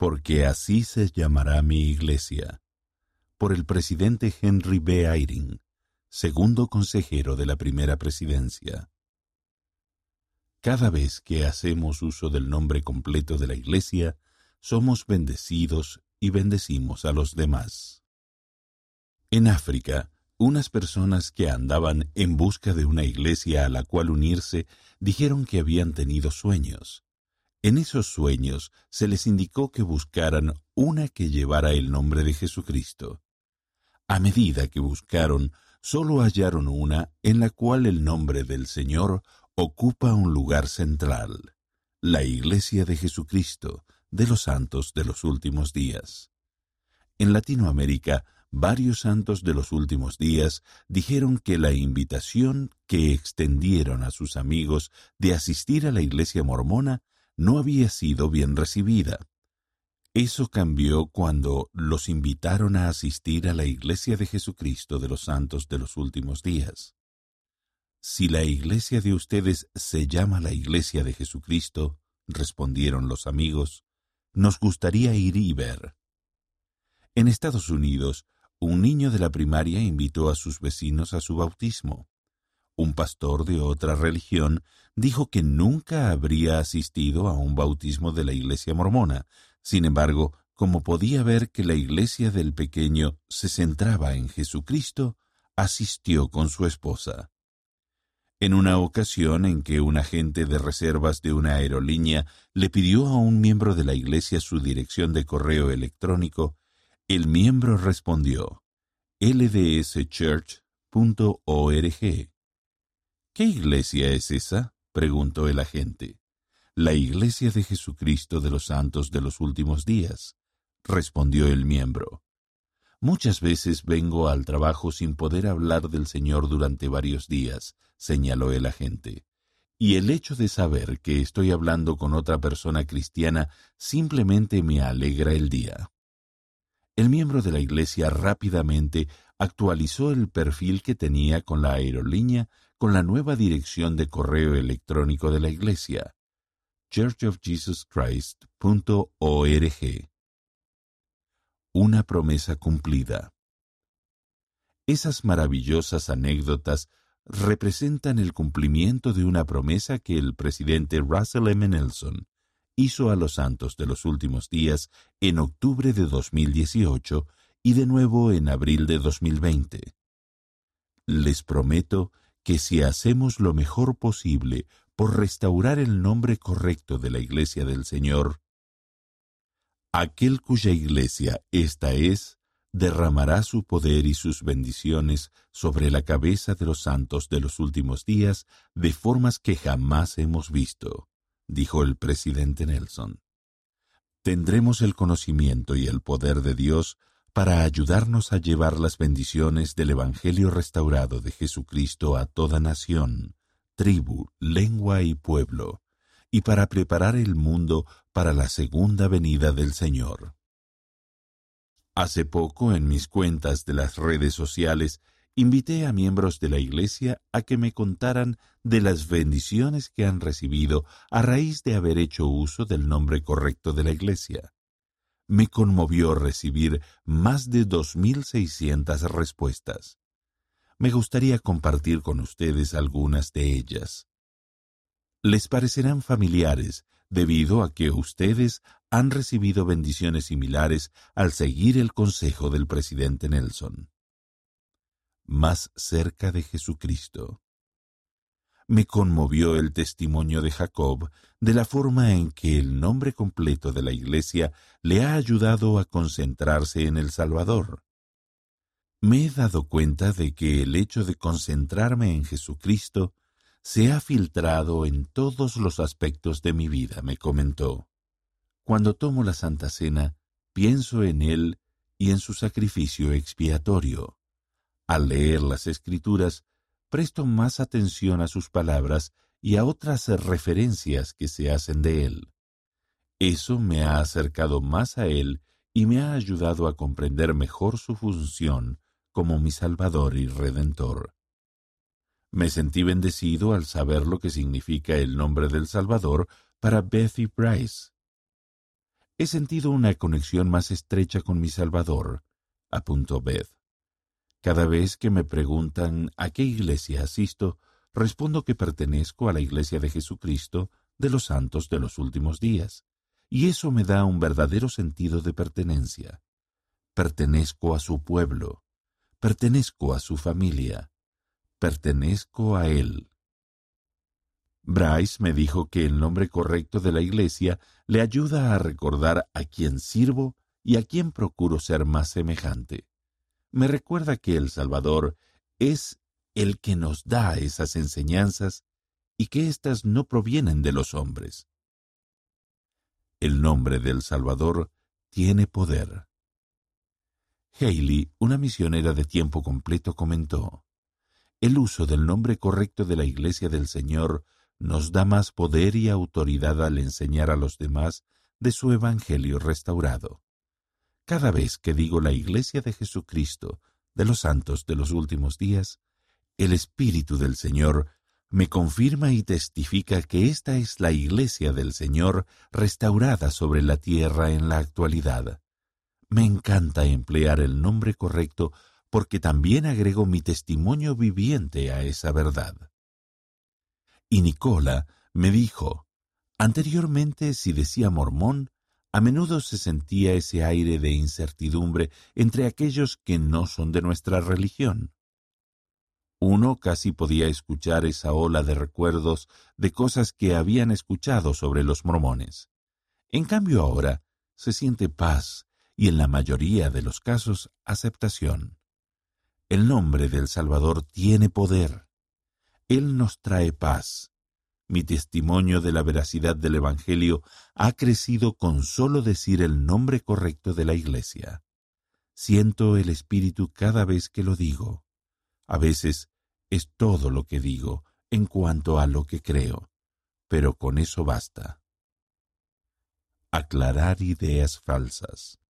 porque así se llamará mi iglesia, por el presidente Henry B. Eyring, segundo consejero de la primera presidencia. Cada vez que hacemos uso del nombre completo de la Iglesia, somos bendecidos y bendecimos a los demás. En África, unas personas que andaban en busca de una iglesia a la cual unirse dijeron que habían tenido sueños. En esos sueños se les indicó que buscaran una que llevara el nombre de Jesucristo. A medida que buscaron, solo hallaron una en la cual el nombre del Señor ocupa un lugar central, la Iglesia de Jesucristo de los Santos de los Últimos Días. En Latinoamérica, varios santos de los últimos días dijeron que la invitación que extendieron a sus amigos de asistir a la Iglesia mormona no había sido bien recibida. Eso cambió cuando los invitaron a asistir a la Iglesia de Jesucristo de los Santos de los Últimos Días. Si la iglesia de ustedes se llama la iglesia de Jesucristo, respondieron los amigos, nos gustaría ir y ver. En Estados Unidos, un niño de la primaria invitó a sus vecinos a su bautismo. Un pastor de otra religión dijo que nunca habría asistido a un bautismo de la iglesia mormona. Sin embargo, como podía ver que la iglesia del pequeño se centraba en Jesucristo, asistió con su esposa. En una ocasión en que un agente de reservas de una aerolínea le pidió a un miembro de la iglesia su dirección de correo electrónico, el miembro respondió ldschurch.org. ¿Qué iglesia es esa? preguntó el agente. La iglesia de Jesucristo de los Santos de los Últimos Días, respondió el miembro. Muchas veces vengo al trabajo sin poder hablar del Señor durante varios días, señaló el agente. Y el hecho de saber que estoy hablando con otra persona cristiana simplemente me alegra el día. El miembro de la iglesia rápidamente actualizó el perfil que tenía con la aerolínea con la nueva dirección de correo electrónico de la iglesia, churchofjesuschrist.org una promesa cumplida. Esas maravillosas anécdotas representan el cumplimiento de una promesa que el presidente Russell M. Nelson hizo a los santos de los últimos días en octubre de 2018 y de nuevo en abril de 2020. Les prometo que si hacemos lo mejor posible por restaurar el nombre correcto de la Iglesia del Señor, Aquel cuya iglesia esta es, derramará su poder y sus bendiciones sobre la cabeza de los santos de los últimos días de formas que jamás hemos visto, dijo el presidente Nelson. Tendremos el conocimiento y el poder de Dios para ayudarnos a llevar las bendiciones del Evangelio restaurado de Jesucristo a toda nación, tribu, lengua y pueblo, y para preparar el mundo para la segunda venida del Señor. Hace poco, en mis cuentas de las redes sociales, invité a miembros de la Iglesia a que me contaran de las bendiciones que han recibido a raíz de haber hecho uso del nombre correcto de la Iglesia. Me conmovió recibir más de 2.600 respuestas. Me gustaría compartir con ustedes algunas de ellas les parecerán familiares debido a que ustedes han recibido bendiciones similares al seguir el consejo del presidente Nelson. Más cerca de Jesucristo. Me conmovió el testimonio de Jacob de la forma en que el nombre completo de la Iglesia le ha ayudado a concentrarse en el Salvador. Me he dado cuenta de que el hecho de concentrarme en Jesucristo se ha filtrado en todos los aspectos de mi vida, me comentó. Cuando tomo la Santa Cena, pienso en Él y en su sacrificio expiatorio. Al leer las Escrituras, presto más atención a sus palabras y a otras referencias que se hacen de Él. Eso me ha acercado más a Él y me ha ayudado a comprender mejor su función como mi Salvador y Redentor. Me sentí bendecido al saber lo que significa el nombre del Salvador para Bethy Bryce. he sentido una conexión más estrecha con mi Salvador, apuntó Beth. Cada vez que me preguntan a qué iglesia asisto, respondo que pertenezco a la Iglesia de Jesucristo de los Santos de los Últimos Días, y eso me da un verdadero sentido de pertenencia. Pertenezco a su pueblo, pertenezco a su familia, pertenezco a Él. Bryce me dijo que el nombre correcto de la Iglesia le ayuda a recordar a quién sirvo y a quién procuro ser más semejante. Me recuerda que el Salvador es el que nos da esas enseñanzas y que éstas no provienen de los hombres. El nombre del Salvador tiene poder. Haley, una misionera de tiempo completo, comentó, El uso del nombre correcto de la Iglesia del Señor nos da más poder y autoridad al enseñar a los demás de su Evangelio restaurado. Cada vez que digo la Iglesia de Jesucristo, de los santos de los últimos días, el Espíritu del Señor me confirma y testifica que esta es la Iglesia del Señor restaurada sobre la tierra en la actualidad. Me encanta emplear el nombre correcto porque también agrego mi testimonio viviente a esa verdad. Y Nicola me dijo, anteriormente si decía mormón, a menudo se sentía ese aire de incertidumbre entre aquellos que no son de nuestra religión. Uno casi podía escuchar esa ola de recuerdos de cosas que habían escuchado sobre los mormones. En cambio ahora se siente paz y en la mayoría de los casos aceptación. El nombre del Salvador tiene poder. Él nos trae paz. Mi testimonio de la veracidad del Evangelio ha crecido con solo decir el nombre correcto de la Iglesia. Siento el Espíritu cada vez que lo digo. A veces es todo lo que digo en cuanto a lo que creo, pero con eso basta. Aclarar ideas falsas.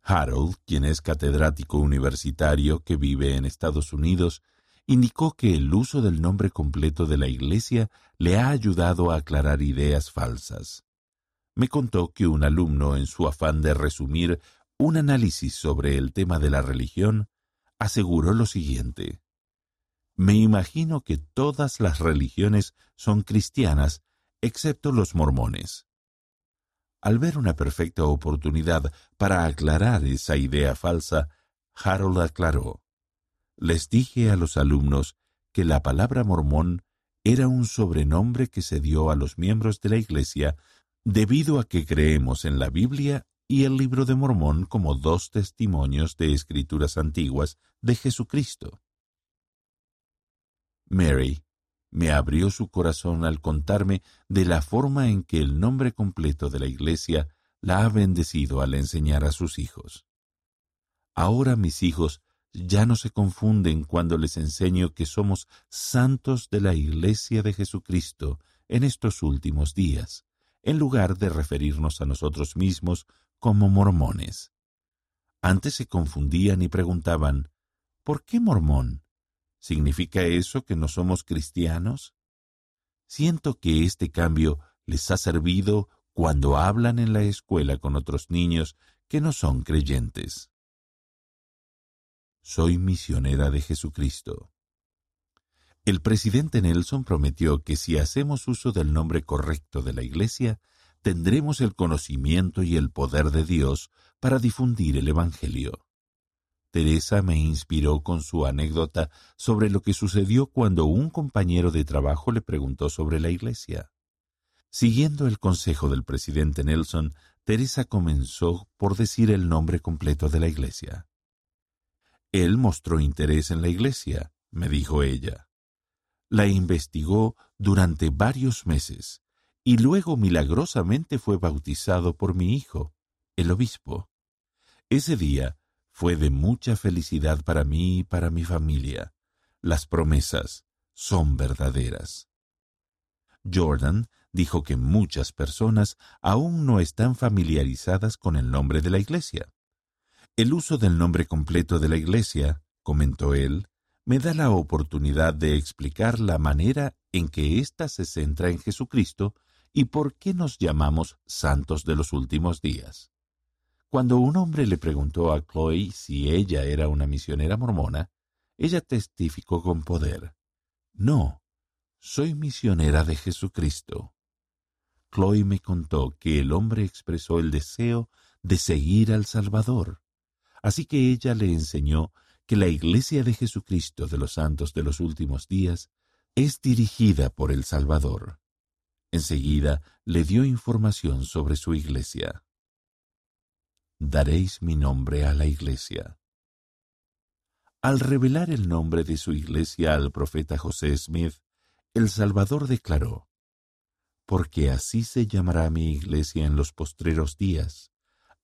Harold, quien es catedrático universitario que vive en Estados Unidos, indicó que el uso del nombre completo de la Iglesia le ha ayudado a aclarar ideas falsas. Me contó que un alumno, en su afán de resumir un análisis sobre el tema de la religión, aseguró lo siguiente. Me imagino que todas las religiones son cristianas, excepto los mormones. Al ver una perfecta oportunidad para aclarar esa idea falsa, Harold aclaró. Les dije a los alumnos que la palabra mormón era un sobrenombre que se dio a los miembros de la Iglesia debido a que creemos en la Biblia y el libro de Mormón como dos testimonios de escrituras antiguas de Jesucristo. Mary me abrió su corazón al contarme de la forma en que el nombre completo de la Iglesia la ha bendecido al enseñar a sus hijos. Ahora mis hijos ya no se confunden cuando les enseño que somos santos de la Iglesia de Jesucristo en estos últimos días, en lugar de referirnos a nosotros mismos como mormones. Antes se confundían y preguntaban, ¿por qué mormón? ¿Significa eso que no somos cristianos? Siento que este cambio les ha servido cuando hablan en la escuela con otros niños que no son creyentes. Soy misionera de Jesucristo. El presidente Nelson prometió que si hacemos uso del nombre correcto de la Iglesia, tendremos el conocimiento y el poder de Dios para difundir el Evangelio. Teresa me inspiró con su anécdota sobre lo que sucedió cuando un compañero de trabajo le preguntó sobre la Iglesia. Siguiendo el consejo del presidente Nelson, Teresa comenzó por decir el nombre completo de la Iglesia. Él mostró interés en la iglesia, me dijo ella. La investigó durante varios meses y luego milagrosamente fue bautizado por mi hijo, el obispo. Ese día fue de mucha felicidad para mí y para mi familia. Las promesas son verdaderas. Jordan dijo que muchas personas aún no están familiarizadas con el nombre de la iglesia. El uso del nombre completo de la Iglesia, comentó él, me da la oportunidad de explicar la manera en que ésta se centra en Jesucristo ¿Y por qué nos llamamos santos de los últimos días? Cuando un hombre le preguntó a Chloe si ella era una misionera mormona, ella testificó con poder. No, soy misionera de Jesucristo. Chloe me contó que el hombre expresó el deseo de seguir al Salvador. Así que ella le enseñó que la Iglesia de Jesucristo de los Santos de los Últimos Días es dirigida por el Salvador. Enseguida le dio información sobre su iglesia daréis mi nombre a la iglesia. Al revelar el nombre de su iglesia al profeta José Smith, el Salvador declaró, Porque así se llamará mi iglesia en los postreros días,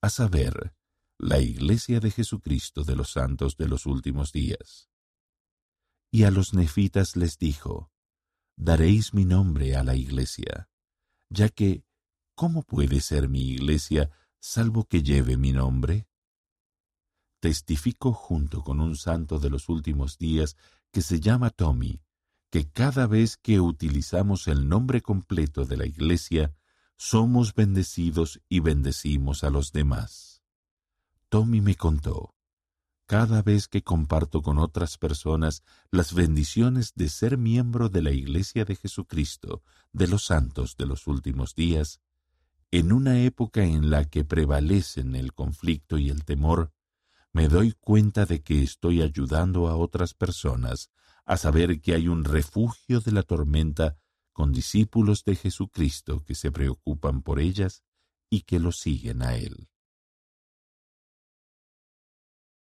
a saber, la iglesia de Jesucristo de los santos de los últimos días. Y a los nefitas les dijo, Daréis mi nombre a la iglesia, ya que, ¿cómo puede ser mi iglesia salvo que lleve mi nombre? Testifico junto con un santo de los últimos días que se llama Tommy, que cada vez que utilizamos el nombre completo de la Iglesia, somos bendecidos y bendecimos a los demás. Tommy me contó, cada vez que comparto con otras personas las bendiciones de ser miembro de la Iglesia de Jesucristo, de los santos de los últimos días, en una época en la que prevalecen el conflicto y el temor, me doy cuenta de que estoy ayudando a otras personas a saber que hay un refugio de la tormenta con discípulos de Jesucristo que se preocupan por ellas y que lo siguen a Él.